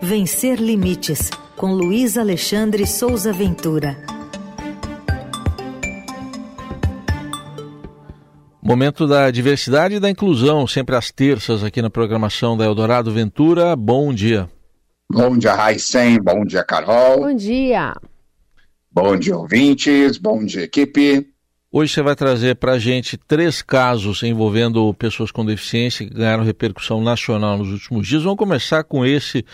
Vencer Limites, com Luiz Alexandre Souza Ventura. Momento da diversidade e da inclusão, sempre às terças aqui na programação da Eldorado Ventura. Bom dia. Bom dia, Raicem. Bom dia, Carol. Bom dia. Bom dia, ouvintes. Bom dia, equipe. Hoje você vai trazer para a gente três casos envolvendo pessoas com deficiência que ganharam repercussão nacional nos últimos dias. Vamos começar com esse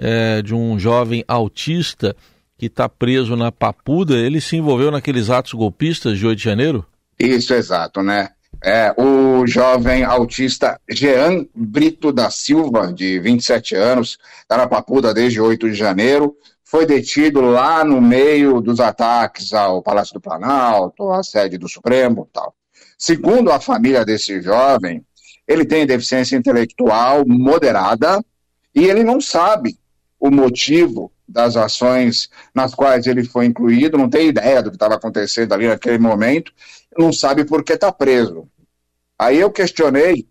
é, de um jovem autista que está preso na Papuda. Ele se envolveu naqueles atos golpistas de 8 de janeiro? Isso, exato, né? É, o jovem autista Jean Brito da Silva, de 27 anos, está na Papuda desde 8 de janeiro, foi detido lá no meio dos ataques ao Palácio do Planalto, à sede do Supremo tal. Segundo a família desse jovem, ele tem deficiência intelectual moderada e ele não sabe o motivo das ações nas quais ele foi incluído, não tem ideia do que estava acontecendo ali naquele momento, não sabe por que está preso. Aí eu questionei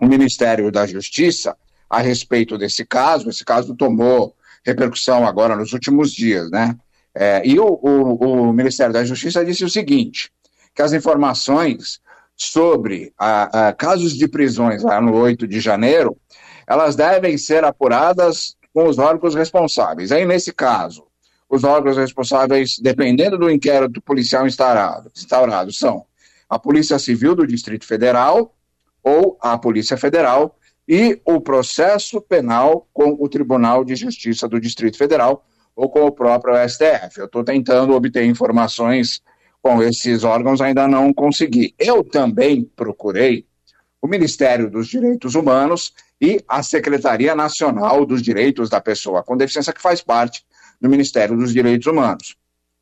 o Ministério da Justiça a respeito desse caso, esse caso tomou repercussão agora nos últimos dias, né? É, e o, o, o, Ministério da Justiça disse o seguinte: que as informações sobre a, a, casos de prisões lá no 8 de janeiro, elas devem ser apuradas com os órgãos responsáveis. Aí, nesse caso, os órgãos responsáveis, dependendo do inquérito policial instaurado, instaurado são a Polícia Civil do Distrito Federal ou a Polícia Federal e o processo penal com o Tribunal de Justiça do Distrito Federal ou com o próprio STF. Eu estou tentando obter informações com esses órgãos, ainda não consegui. Eu também procurei o Ministério dos Direitos Humanos e a Secretaria Nacional dos Direitos da Pessoa com Deficiência, que faz parte do Ministério dos Direitos Humanos.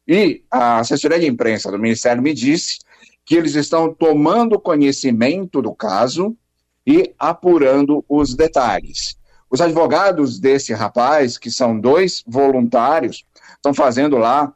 E a assessoria de imprensa do Ministério me disse que eles estão tomando conhecimento do caso e apurando os detalhes. Os advogados desse rapaz, que são dois voluntários, estão fazendo lá,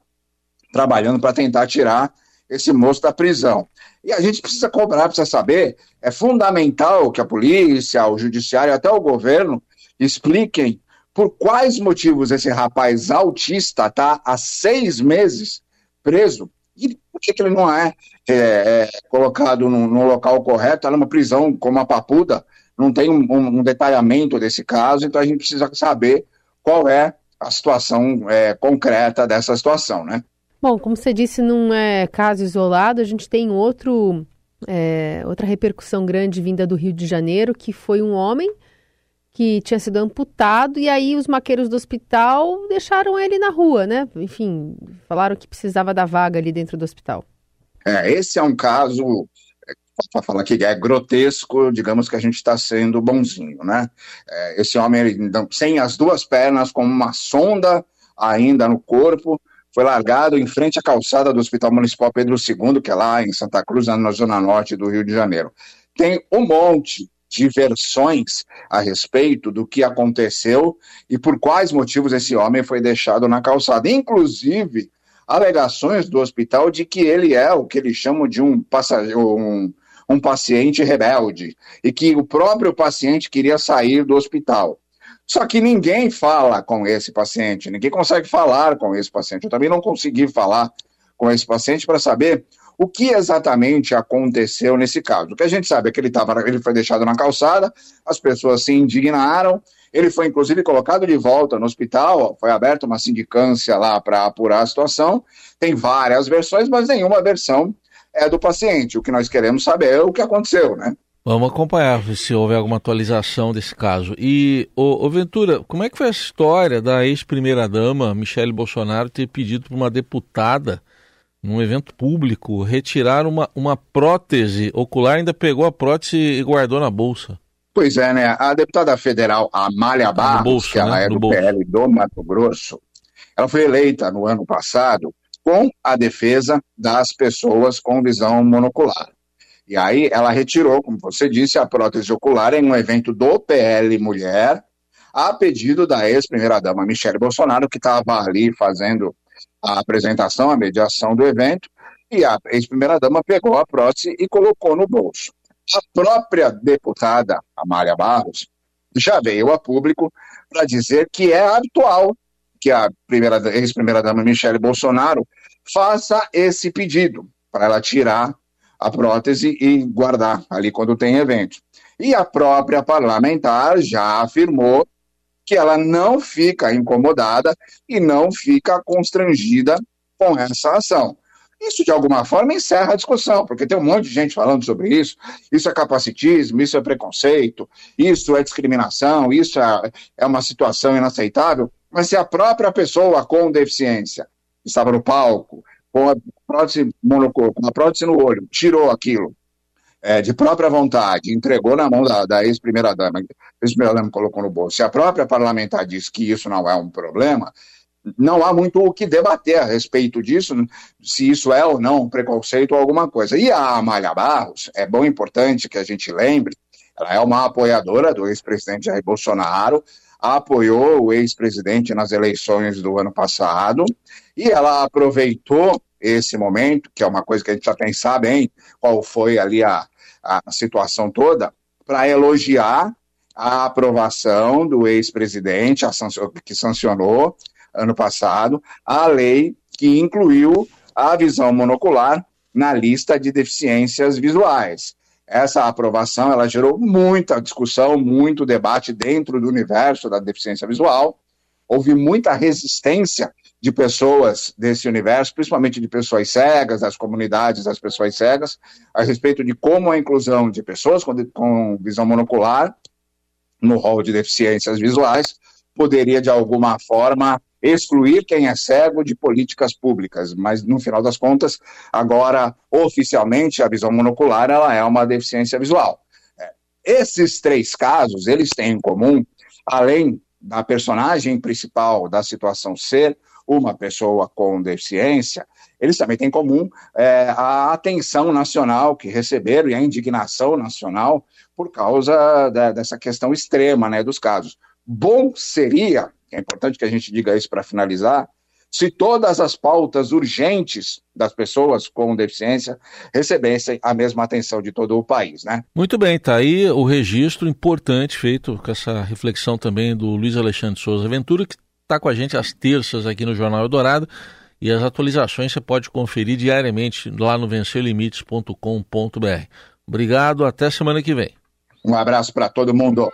trabalhando para tentar tirar esse moço da prisão. E a gente precisa cobrar, precisa saber, é fundamental que a polícia, o judiciário, até o governo expliquem por quais motivos esse rapaz autista está há seis meses preso e por que, ele não é, é, é colocado no, no, local correto, está numa prisão como a Papuda, não tem um, um, detalhamento desse caso, então a gente precisa saber qual é a situação é, concreta dessa situação, né? Bom, como você disse, não é caso isolado, a gente tem outro, é, outra repercussão grande vinda do Rio de Janeiro, que foi um homem que tinha sido amputado e aí os maqueiros do hospital deixaram ele na rua, né? Enfim, falaram que precisava da vaga ali dentro do hospital. É, esse é um caso para falar que é grotesco, digamos que a gente está sendo bonzinho, né? É, esse homem, ele, sem as duas pernas, com uma sonda ainda no corpo, foi largado em frente à calçada do Hospital Municipal Pedro II, que é lá em Santa Cruz, na zona norte do Rio de Janeiro. Tem um monte de versões a respeito do que aconteceu e por quais motivos esse homem foi deixado na calçada. Inclusive, alegações do hospital de que ele é o que eles chamam de um passageiro, um, um paciente rebelde, e que o próprio paciente queria sair do hospital. Só que ninguém fala com esse paciente, ninguém consegue falar com esse paciente. Eu também não consegui falar com esse paciente para saber o que exatamente aconteceu nesse caso. O que a gente sabe é que ele, tava, ele foi deixado na calçada, as pessoas se indignaram, ele foi inclusive colocado de volta no hospital, foi aberta uma sindicância lá para apurar a situação. Tem várias versões, mas nenhuma versão é do paciente. O que nós queremos saber é o que aconteceu, né? Vamos acompanhar se houve alguma atualização desse caso. E, ô, ô Ventura, como é que foi a história da ex-primeira-dama, Michele Bolsonaro, ter pedido para uma deputada, num evento público, retirar uma, uma prótese ocular, ainda pegou a prótese e guardou na bolsa? Pois é, né? A deputada federal Amália Barros, bolso, que ela né? é do, do PL do Mato Grosso, ela foi eleita no ano passado com a defesa das pessoas com visão monocular. E aí ela retirou, como você disse, a prótese ocular em um evento do PL Mulher, a pedido da ex-primeira-dama Michele Bolsonaro, que estava ali fazendo a apresentação, a mediação do evento, e a ex-primeira-dama pegou a prótese e colocou no bolso. A própria deputada Amália Barros já veio a público para dizer que é habitual que a primeira ex-primeira-dama Michele Bolsonaro faça esse pedido para ela tirar a prótese e guardar ali quando tem evento. E a própria parlamentar já afirmou que ela não fica incomodada e não fica constrangida com essa ação. Isso, de alguma forma, encerra a discussão, porque tem um monte de gente falando sobre isso. Isso é capacitismo, isso é preconceito, isso é discriminação, isso é, é uma situação inaceitável. Mas se a própria pessoa com deficiência estava no palco, com a prótese, com a prótese no olho, tirou aquilo é, de própria vontade, entregou na mão da, da ex-primeira-dama, ex-primeira-dama colocou no bolso, se a própria parlamentar diz que isso não é um problema, não há muito o que debater a respeito disso, se isso é ou não um preconceito ou alguma coisa. E a Amália Barros, é bom importante que a gente lembre, ela é uma apoiadora do ex-presidente Jair Bolsonaro, apoiou o ex-presidente nas eleições do ano passado, e ela aproveitou esse momento, que é uma coisa que a gente já pensar bem qual foi ali a, a situação toda, para elogiar a aprovação do ex-presidente, que sancionou ano passado, a lei que incluiu a visão monocular na lista de deficiências visuais. Essa aprovação ela gerou muita discussão, muito debate dentro do universo da deficiência visual. Houve muita resistência de pessoas desse universo, principalmente de pessoas cegas, das comunidades das pessoas cegas, a respeito de como a inclusão de pessoas com, com visão monocular no rol de deficiências visuais poderia, de alguma forma, excluir quem é cego de políticas públicas, mas no final das contas, agora oficialmente a visão monocular ela é uma deficiência visual. É, esses três casos, eles têm em comum, além da personagem principal da situação ser uma pessoa com deficiência, eles também têm em comum é, a atenção nacional que receberam e a indignação nacional por causa da, dessa questão extrema né, dos casos. Bom seria é importante que a gente diga isso para finalizar, se todas as pautas urgentes das pessoas com deficiência recebessem a mesma atenção de todo o país, né? Muito bem, tá aí o registro importante feito com essa reflexão também do Luiz Alexandre Souza Ventura, que está com a gente às terças aqui no Jornal Eldorado, e as atualizações você pode conferir diariamente lá no vencerlimites.com.br. Obrigado, até semana que vem. Um abraço para todo mundo.